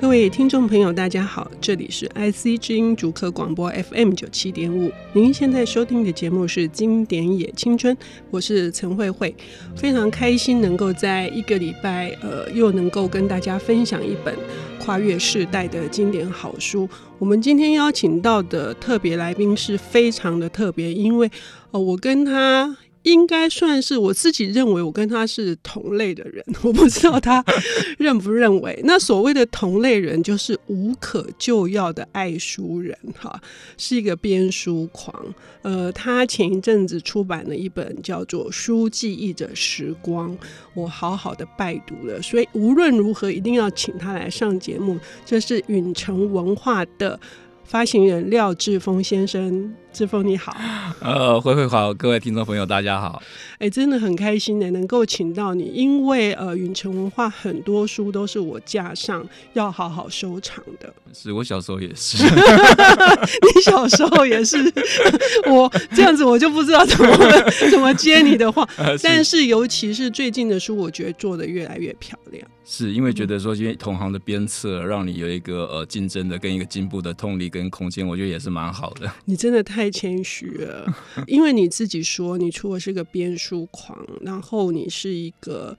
各位听众朋友，大家好，这里是 IC 之音竹科广播 FM 九七点五。您现在收听的节目是《经典也青春》，我是陈慧慧，非常开心能够在一个礼拜，呃，又能够跟大家分享一本跨越世代的经典好书。我们今天邀请到的特别来宾是非常的特别，因为呃，我跟他。应该算是我自己认为我跟他是同类的人，我不知道他认不认为。那所谓的同类人，就是无可救药的爱书人，哈，是一个编书狂。呃，他前一阵子出版了一本叫做《书记忆着时光》，我好好的拜读了，所以无论如何一定要请他来上节目。这是允城文化的发行人廖志峰先生。志峰你好，呃，慧慧好，各位听众朋友大家好，哎、欸，真的很开心的能够请到你，因为呃，允城文化很多书都是我架上要好好收藏的。是我小时候也是，你小时候也是，我这样子我就不知道怎么怎么接你的话，但是尤其是最近的书，我觉得做的越来越漂亮，是因为觉得说，因为同行的鞭策，让你有一个呃竞争的跟一个进步的动力跟空间，我觉得也是蛮好的。你真的太。太谦虚了，因为你自己说，你除了是个编书狂，然后你是一个，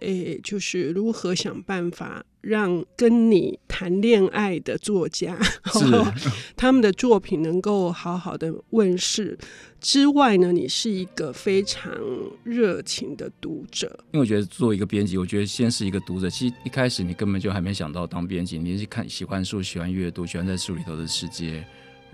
诶、欸，就是如何想办法让跟你谈恋爱的作家，他们的作品能够好好的问世之外呢，你是一个非常热情的读者。因为我觉得做一个编辑，我觉得先是一个读者。其实一开始你根本就还没想到当编辑，你是看喜欢书、喜欢阅读、喜欢在书里头的世界。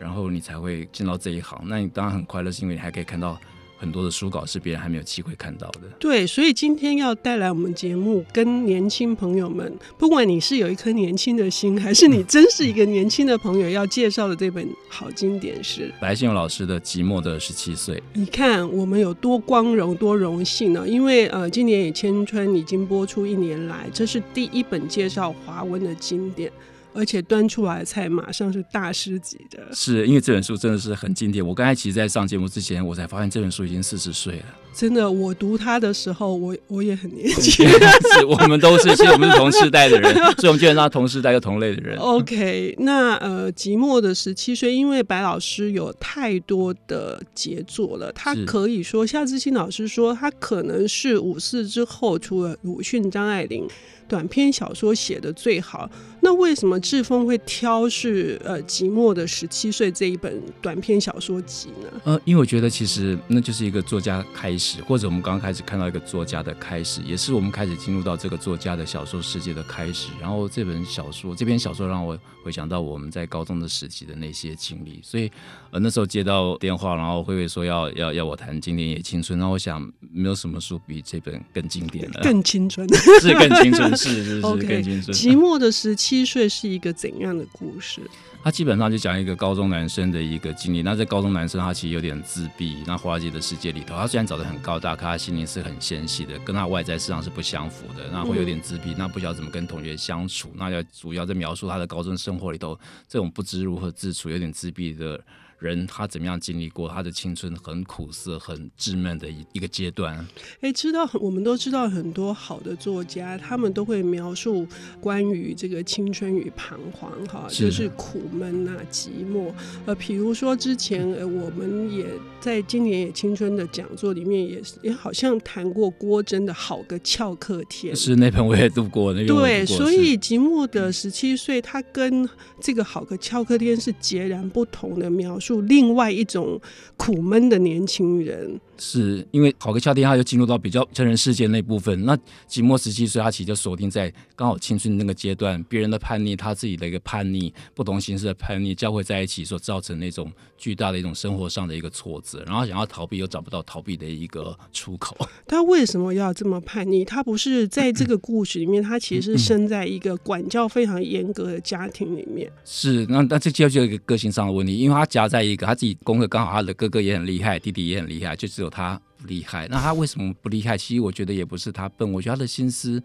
然后你才会进到这一行，那你当然很快乐，是因为你还可以看到很多的书稿是别人还没有机会看到的。对，所以今天要带来我们节目，跟年轻朋友们，不管你是有一颗年轻的心，还是你真是一个年轻的朋友，要介绍的这本好经典是白先勇老师的《寂寞的十七岁》。你看我们有多光荣、多荣幸呢？因为呃，今年也千春已经播出一年来，这是第一本介绍华文的经典。而且端出来的菜马上是大师级的，是因为这本书真的是很经典。我刚才其实，在上节目之前，我才发现这本书已经四十岁了。真的，我读他的时候，我我也很年轻。是，我们都是，其实我们是同世代的人，所以我们基本上同世代又同类的人。OK，那呃，即墨的十七岁，因为白老师有太多的杰作了，他可以说夏志清老师说，他可能是五四之后，除了鲁迅、张爱玲。短篇小说写的最好，那为什么志峰会挑是呃寂寞的十七岁这一本短篇小说集呢？呃，因为我觉得其实那就是一个作家开始，或者我们刚刚开始看到一个作家的开始，也是我们开始进入到这个作家的小说世界的开始。然后这本小说，这篇小说让我回想到我们在高中的时期的那些经历，所以呃那时候接到电话，然后慧慧说要要要我谈《经典也青春》，那我想没有什么书比这本更经典了，更青春，是更青春。是是是，OK。寂寞的十七岁是一个怎样的故事？他基本上就讲一个高中男生的一个经历。那这高中男生他其实有点自闭。那华尔街的世界里头，他虽然长得很高大，可他心灵是很纤细的，跟他外在市场是不相符的。那会有点自闭，那不晓得怎么跟同学相处。那要主要在描述他的高中生活里头，这种不知如何自处、有点自闭的。人他怎么样经历过他的青春很苦涩、很稚闷的一一个阶段？哎、欸，知道我们都知道很多好的作家，他们都会描述关于这个青春与彷徨，哈，就是苦闷啊、寂寞。呃，比如说之前呃，我们也在今年也青春的讲座里面也也好像谈过郭真的好个翘课天，是那本我也读过，那个对，所以吉木的十七岁，他跟这个好个翘课天是截然不同的描述。另外一种苦闷的年轻人。是因为考个夏天，他就进入到比较成人世界那部分。那寂寞十七岁，他其实就锁定在刚好青春那个阶段，别人的叛逆，他自己的一个叛逆，不同形式的叛逆交汇在一起，所造成那种巨大的一种生活上的一个挫折，然后想要逃避又找不到逃避的一个出口。他为什么要这么叛逆？他不是在这个故事里面，他其实是生在一个管教非常严格的家庭里面。是，那那这就就有一个个性上的问题，因为他夹在一个他自己功课刚好，他的哥哥也很厉害，弟弟也很厉害，就只有。他不厉害，那他为什么不厉害？其实我觉得也不是他笨，我觉得他的心思。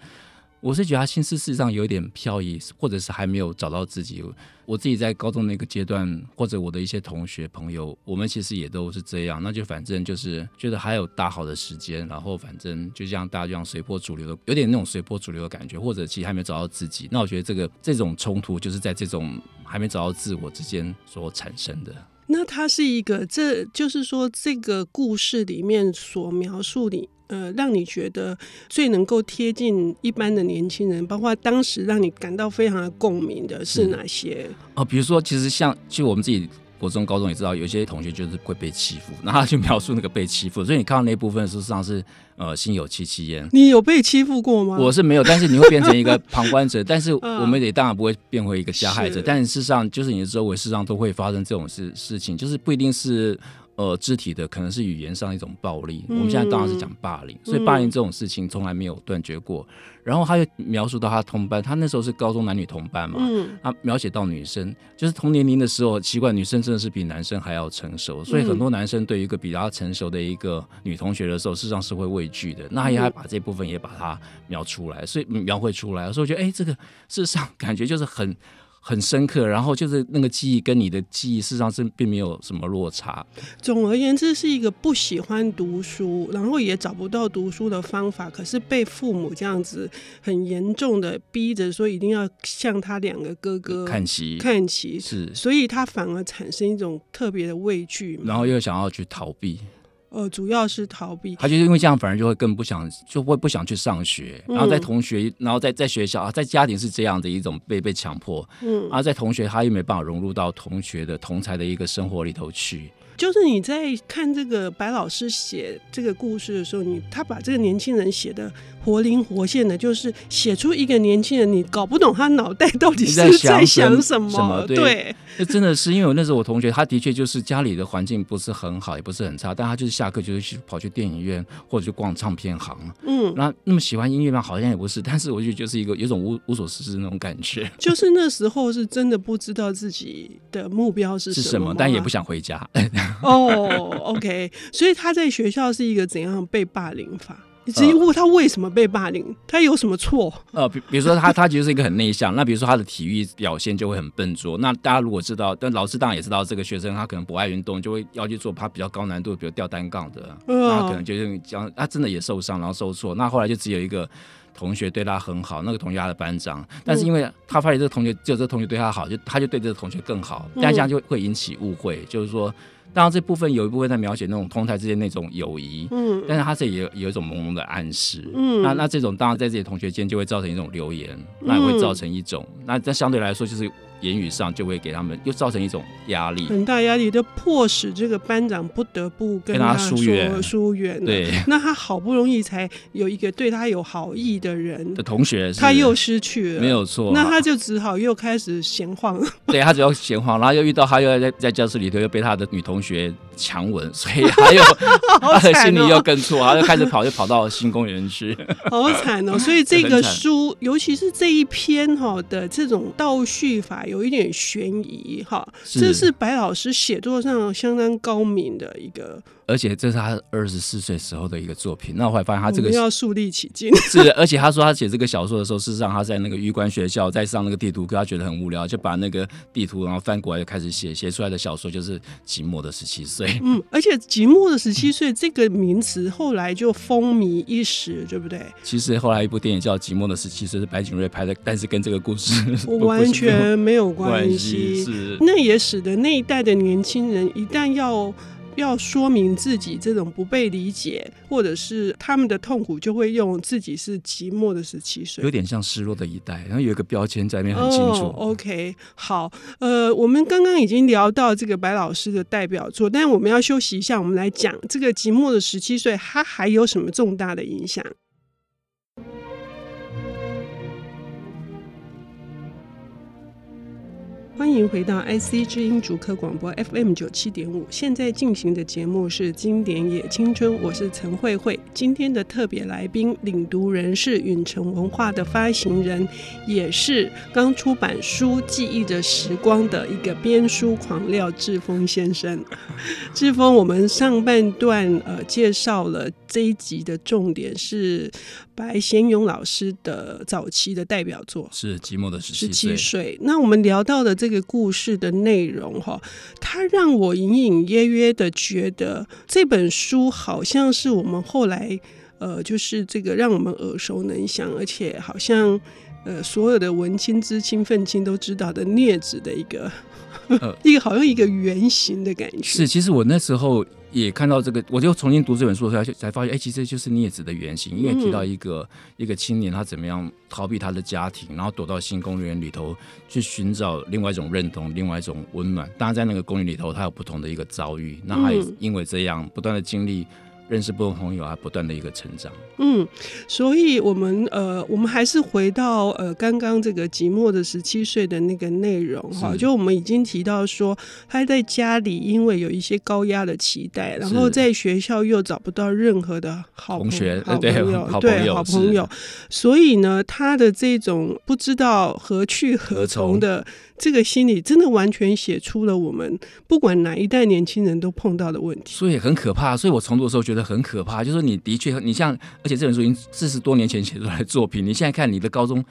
我是觉得他心思事实上有一点飘逸，或者是还没有找到自己。我自己在高中那个阶段，或者我的一些同学朋友，我们其实也都是这样。那就反正就是觉得还有大好的时间，然后反正就像大家这样随波逐流的，有点那种随波逐流的感觉，或者其实还没找到自己。那我觉得这个这种冲突，就是在这种还没找到自我之间所产生的。那它是一个，这就是说，这个故事里面所描述你。呃，让你觉得最能够贴近一般的年轻人，包括当时让你感到非常的共鸣的是哪些？哦，比如说，其实像，其实我们自己国中、高中也知道，有些同学就是会被欺负，然后他就描述那个被欺负，所以你看到那部分，事实上是呃心有戚戚焉。你有被欺负过吗？我是没有，但是你会变成一个旁观者，但是我们也当然不会变回一个加害者，但是事实上就是你的周围事实上都会发生这种事事情，就是不一定是。呃，肢体的可能是语言上一种暴力，嗯、我们现在当然是讲霸凌，所以霸凌这种事情从来没有断绝过。嗯、然后他又描述到他同班，他那时候是高中男女同班嘛，嗯、他描写到女生，就是同年龄的时候，奇怪，女生真的是比男生还要成熟，所以很多男生对于一个比较成熟的一个女同学的时候，事实上是会畏惧的。那他也还把这部分也把它描出来，所以描绘出来，所以我觉得，哎，这个事实上感觉就是很。很深刻，然后就是那个记忆跟你的记忆事实上是并没有什么落差。总而言之，是一个不喜欢读书，然后也找不到读书的方法，可是被父母这样子很严重的逼着说一定要向他两个哥哥看齐，看齐是，所以他反而产生一种特别的畏惧，然后又想要去逃避。呃，主要是逃避。他就是因为这样，反而就会更不想，就会不想去上学。然后在同学，然后在在学校啊，在家庭是这样的一种被被强迫。嗯，然后在同学，他又没办法融入到同学的同才的一个生活里头去。就是你在看这个白老师写这个故事的时候，你他把这个年轻人写的活灵活现的，就是写出一个年轻人，你搞不懂他脑袋到底是在想什么。什么对。真的是因为我那时候我同学，他的确就是家里的环境不是很好，也不是很差，但他就是下课就是去跑去电影院或者去逛唱片行。嗯，那那么喜欢音乐吗？好像也不是，但是我觉得就是一个有种无无所事事那种感觉。就是那时候是真的不知道自己的目标是什么，是什么，但也不想回家。哦，OK，所以他在学校是一个怎样被霸凌法？你至于问他为什么被霸凌，他有什么错？呃，比比如说他他其实是一个很内向，那比如说他的体育表现就会很笨拙。那大家如果知道，但老师当然也知道这个学生他可能不爱运动，就会要去做他比较高难度，比如吊单杠的，那可能就是讲他真的也受伤，然后受挫。那后来就只有一个同学对他很好，那个同学他的班长，但是因为他发现这个同学只有这个同学对他好，就他就对这个同学更好，但这样就会引起误会，就是说。当然，这部分有一部分在描写那种同台之间那种友谊，嗯，但是他这也有有一种朦胧的暗示，嗯，那那这种当然在这些同学间就会造成一种流言，那也会造成一种，那这相对来说就是。言语上就会给他们又造成一种压力，很大压力，就迫使这个班长不得不跟他疏远疏远。对，那他好不容易才有一个对他有好意的人的同学，他又失去了，没有错。那他就只好又开始闲晃。对，他只要闲晃，然后又遇到他又在在教室里头又被他的女同学强吻，所以他又 他的心里又更错，他就开始跑，就跑到新公园去。好惨哦！所以这个书，尤其是这一篇哈的这种倒叙法。有一点悬疑哈，这是白老师写作上相当高明的一个。而且这是他二十四岁时候的一个作品。那我后来发现他这个要树立起劲。是，而且他说他写这个小说的时候，事实上他在那个预官学校在上那个地图课，他觉得很无聊，就把那个地图然后翻过来就开始写，写出来的小说就是寂寞的十七岁。嗯，而且寂寞的十七岁这个名词后来就风靡一时，对不对？其实后来一部电影叫《寂寞的十七岁》是白景瑞拍的，但是跟这个故事 完全没有关系。是，那也使得那一代的年轻人一旦要。要说明自己这种不被理解，或者是他们的痛苦，就会用自己是寂寞的十七岁，有点像失落的一代，然后有一个标签在那边很清楚。Oh, OK，好，呃，我们刚刚已经聊到这个白老师的代表作，但是我们要休息一下，我们来讲这个寂寞的十七岁，它还有什么重大的影响？欢迎回到 IC 之音主客广播 FM 九七点五，现在进行的节目是《经典也青春》，我是陈慧慧。今天的特别来宾，领读人是允城文化的发行人，也是刚出版书《记忆着时光》的一个编书狂廖志峰先生。志峰，我们上半段呃介绍了这一集的重点是白贤勇老师的早期的代表作，是寂寞的十七岁。岁。那我们聊到的这个故事的内容哈，它让我隐隐约约的觉得这本书好像是我们后来呃，就是这个让我们耳熟能详，而且好像呃所有的文青、知青、愤青都知道的镊子的一个。呃，一个好像一个原型的感觉。是，其实我那时候也看到这个，我就重新读这本书的时候，才发现，哎，其实就是镊子的原型。因为提到一个、嗯、一个青年，他怎么样逃避他的家庭，然后躲到新公园里头去寻找另外一种认同，另外一种温暖。当然，在那个公园里头，他有不同的一个遭遇。那他也因为这样不断的经历。认识不同朋友啊，不断的一个成长。嗯，所以我们呃，我们还是回到呃，刚刚这个寂寞的十七岁的那个内容哈，就我们已经提到说，他在家里因为有一些高压的期待，然后在学校又找不到任何的好同学、好朋友，对，好朋友，好朋友，所以呢，他的这种不知道何去何从的。这个心理真的完全写出了我们不管哪一代年轻人都碰到的问题，所以很可怕。所以我重读的时候觉得很可怕，就是你的确，你像，而且这本书已经四十多年前写出来的作品，你现在看你的高中，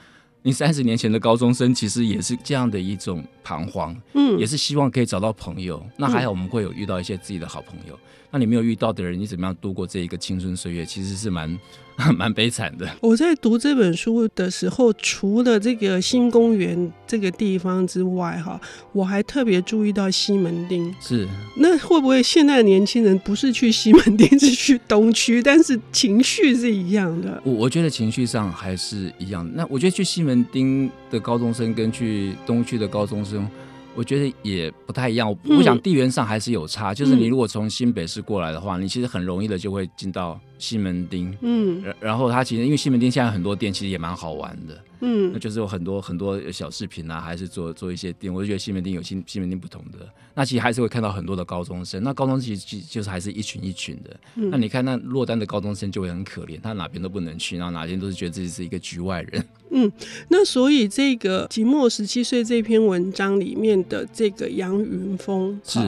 你三十年前的高中生，其实也是这样的一种彷徨，嗯，也是希望可以找到朋友。那还好，我们会有遇到一些自己的好朋友。嗯、那你没有遇到的人，你怎么样度过这一个青春岁月？其实是蛮。蛮悲惨的。我在读这本书的时候，除了这个新公园这个地方之外，哈，我还特别注意到西门町。是，那会不会现在的年轻人不是去西门町，是去东区，但是情绪是一样的？我我觉得情绪上还是一样。那我觉得去西门町的高中生跟去东区的高中生。我觉得也不太一样，我想地缘上还是有差。嗯、就是你如果从新北市过来的话，你其实很容易的就会进到西门町。嗯，然后它其实因为西门町现在很多店其实也蛮好玩的。嗯，那就是有很多很多小饰品啊，还是做做一些店。我就觉得西门町有西西门町不同的，那其实还是会看到很多的高中生。那高中生其实就是还是一群一群的。嗯、那你看那落单的高中生就会很可怜，他哪边都不能去，然后哪边都是觉得自己是一个局外人。嗯，那所以这个寂寞十七岁这篇文章里面的这个杨云峰，是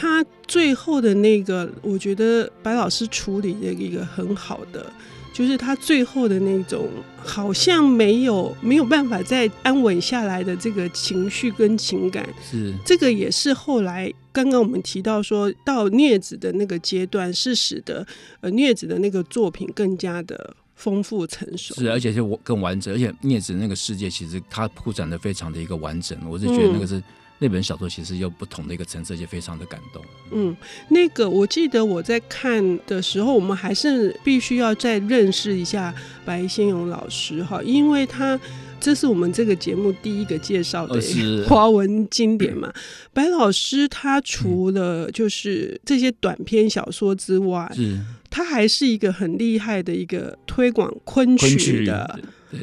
他最后的那个，我觉得白老师处理的一个很好的，就是他最后的那种好像没有没有办法再安稳下来的这个情绪跟情感，是这个也是后来刚刚我们提到说到镊子的那个阶段，是使得呃镊子的那个作品更加的。丰富成熟是，而且是我更完整，而且镊子那个世界其实它铺展的非常的一个完整，我是觉得那个是、嗯、那本小说其实有不同的一个层次，而且非常的感动。嗯，那个我记得我在看的时候，我们还是必须要再认识一下白先勇老师哈，因为他这是我们这个节目第一个介绍的 华文经典嘛。白老师他除了就是这些短篇小说之外，是。他还是一个很厉害的一个推广昆曲的。对，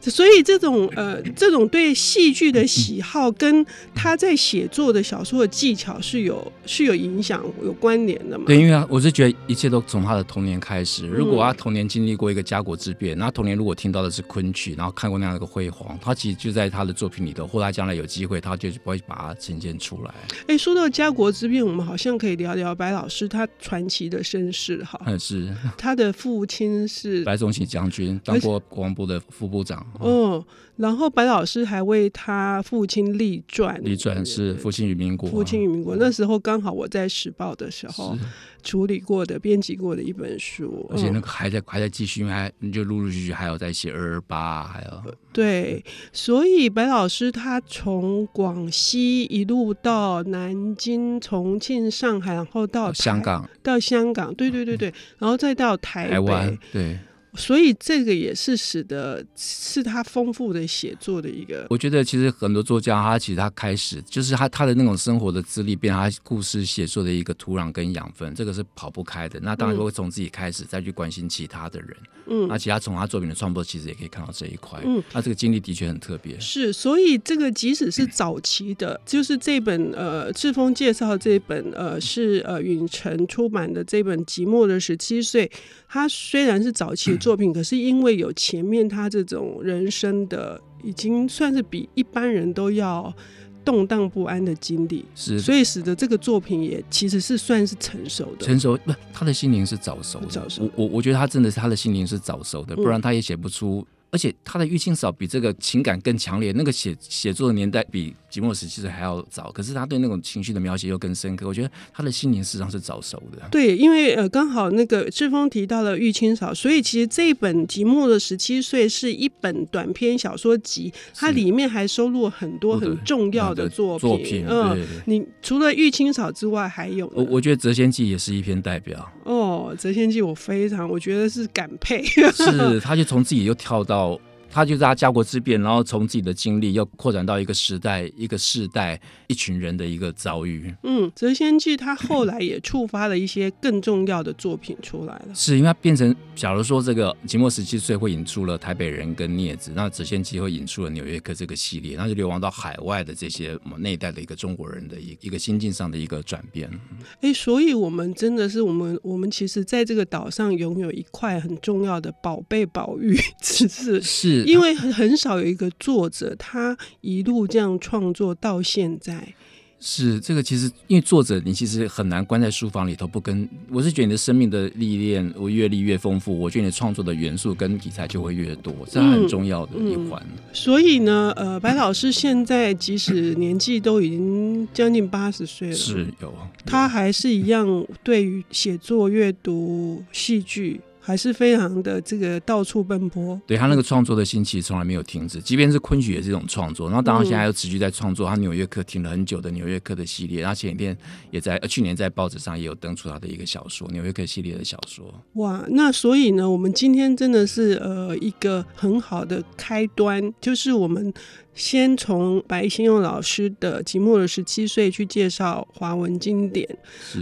所以这种呃，这种对戏剧的喜好，跟他在写作的小说的技巧是有是有影响、有关联的嘛？对，因为我是觉得一切都从他的童年开始。如果他童年经历过一个家国之变，那、嗯、童年如果听到的是昆曲，然后看过那样的一个辉煌，他其实就在他的作品里头，或他将来有机会，他就不会把它呈现出来。哎，说到家国之变，我们好像可以聊聊白老师他传奇的身世哈。嗯，是。他的父亲是白崇禧将军，当过国防部的副部长。嗯，然后白老师还为他父亲立传，立传是《父亲与民国》。父亲与民国，那时候刚好我在时报的时候处理过的、编辑过的一本书，而且那个还在还在继续，还就陆陆续续还有在写二二八，还有。对，所以白老师他从广西一路到南京、重庆、上海，然后到香港，到香港，对对对对，然后再到台湾，对。所以这个也是使得是他丰富的写作的一个。我觉得其实很多作家他其实他开始就是他他的那种生活的资历变成他故事写作的一个土壤跟养分，这个是跑不开的。那当然会从自己开始再去关心其他的人。嗯，那其他从他作品的创作其实也可以看到这一块。嗯，他这个经历的确很特别。是，所以这个即使是早期的，嗯、就是这本呃志峰介绍这本呃是呃允晨出版的这本《寂寞的十七岁》，他虽然是早期的作品，嗯、可是因为有前面他这种人生的，已经算是比一般人都要动荡不安的经历，是，所以使得这个作品也其实是算是成熟的。成熟不，他的心灵是早熟的。早熟，我我我觉得他真的是他的心灵是早熟的，不然他也写不出。而且他的《玉清嫂》比这个情感更强烈，那个写写作的年代比《寂寞时期》还要早，可是他对那种情绪的描写又更深刻。我觉得他的心灵实际上是早熟的。对，因为呃，刚好那个志峰提到了《玉清嫂》，所以其实这一本《寂寞的十七岁》是一本短篇小说集，它里面还收录了很多很重要的作品。作品，嗯，你除了《玉清嫂》之外，还有我我觉得《谪仙记》也是一篇代表。哦，《择天记》我非常，我觉得是感佩。是，他就从自己又跳到。他就是他家国之变，然后从自己的经历又扩展到一个时代、一个世代、一群人的一个遭遇。嗯，《谪仙记》他后来也触发了一些更重要的作品出来了。是因为他变成，假如说这个寂寞十七岁会引出了台北人跟镊子，那《谪仙记》会引出了纽约客这个系列，那就流亡到海外的这些我们那一代的一个中国人的一一个心境上的一个转变。哎、欸，所以我们真的是我们我们其实在这个岛上拥有一块很重要的宝贝宝玉，只是是。因为很很少有一个作者，他一路这样创作到现在。是这个，其实因为作者你其实很难关在书房里头不跟。我是觉得你的生命的历练，我阅历越丰富，我觉得你创作的元素跟题材就会越多，这是很重要的一环。嗯嗯。所以呢，呃，白老师现在即使年纪都已经将近八十岁了，是有，有他还是一样对于写作、阅读、戏剧。还是非常的这个到处奔波，对他那个创作的心其实从来没有停止，即便是昆曲也是一种创作。然后当然现在又持续在创作，他纽约客停了很久的纽约客的系列，然后前几天也在去年在报纸上也有登出他的一个小说纽约客系列的小说。哇，那所以呢，我们今天真的是呃一个很好的开端，就是我们。先从白先勇老师的《寂寞的十七岁》去介绍华文经典，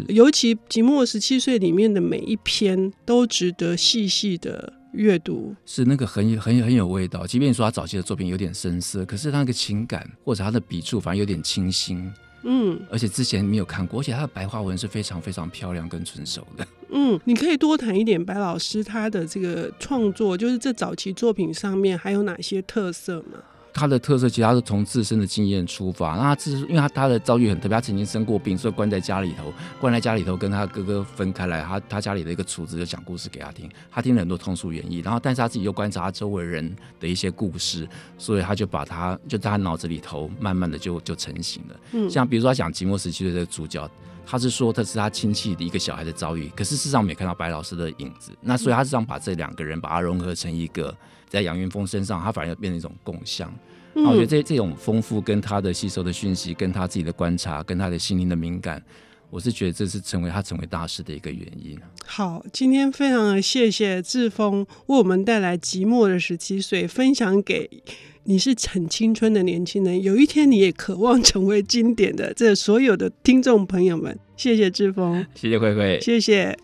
尤其《寂寞的十七岁》里面的每一篇都值得细细的阅读。是那个很很很有味道，即便说他早期的作品有点深涩，可是他那个情感或者他的笔触反而有点清新。嗯，而且之前没有看过，而且他的白话文是非常非常漂亮跟纯熟的。嗯，你可以多谈一点白老师他的这个创作，就是这早期作品上面还有哪些特色吗？他的特色其实他是从自身的经验出发，那他自因为他他的遭遇很特别，他曾经生过病，所以关在家里头，关在家里头跟他哥哥分开来，他他家里的一个厨子就讲故事给他听，他听了很多通俗演绎，然后但是他自己又观察他周围人的一些故事，所以他就把他就在他脑子里头慢慢的就就成型了。嗯，像比如说他讲寂寞时期的这个主角，他是说他是他亲戚的一个小孩的遭遇，可是事实上我们也看到白老师的影子，那所以他是想把这两个人把它融合成一个，在杨云峰身上，他反而要变成一种共相。我觉得这这种丰富，跟他的吸收的讯息，跟他自己的观察，跟他的心灵的敏感，我是觉得这是成为他成为大师的一个原因。好，今天非常的谢谢志峰为我们带来《寂寞的十七岁》，分享给你是很青春的年轻人，有一天你也渴望成为经典的这所有的听众朋友们，谢谢志峰，谢谢慧慧，谢谢。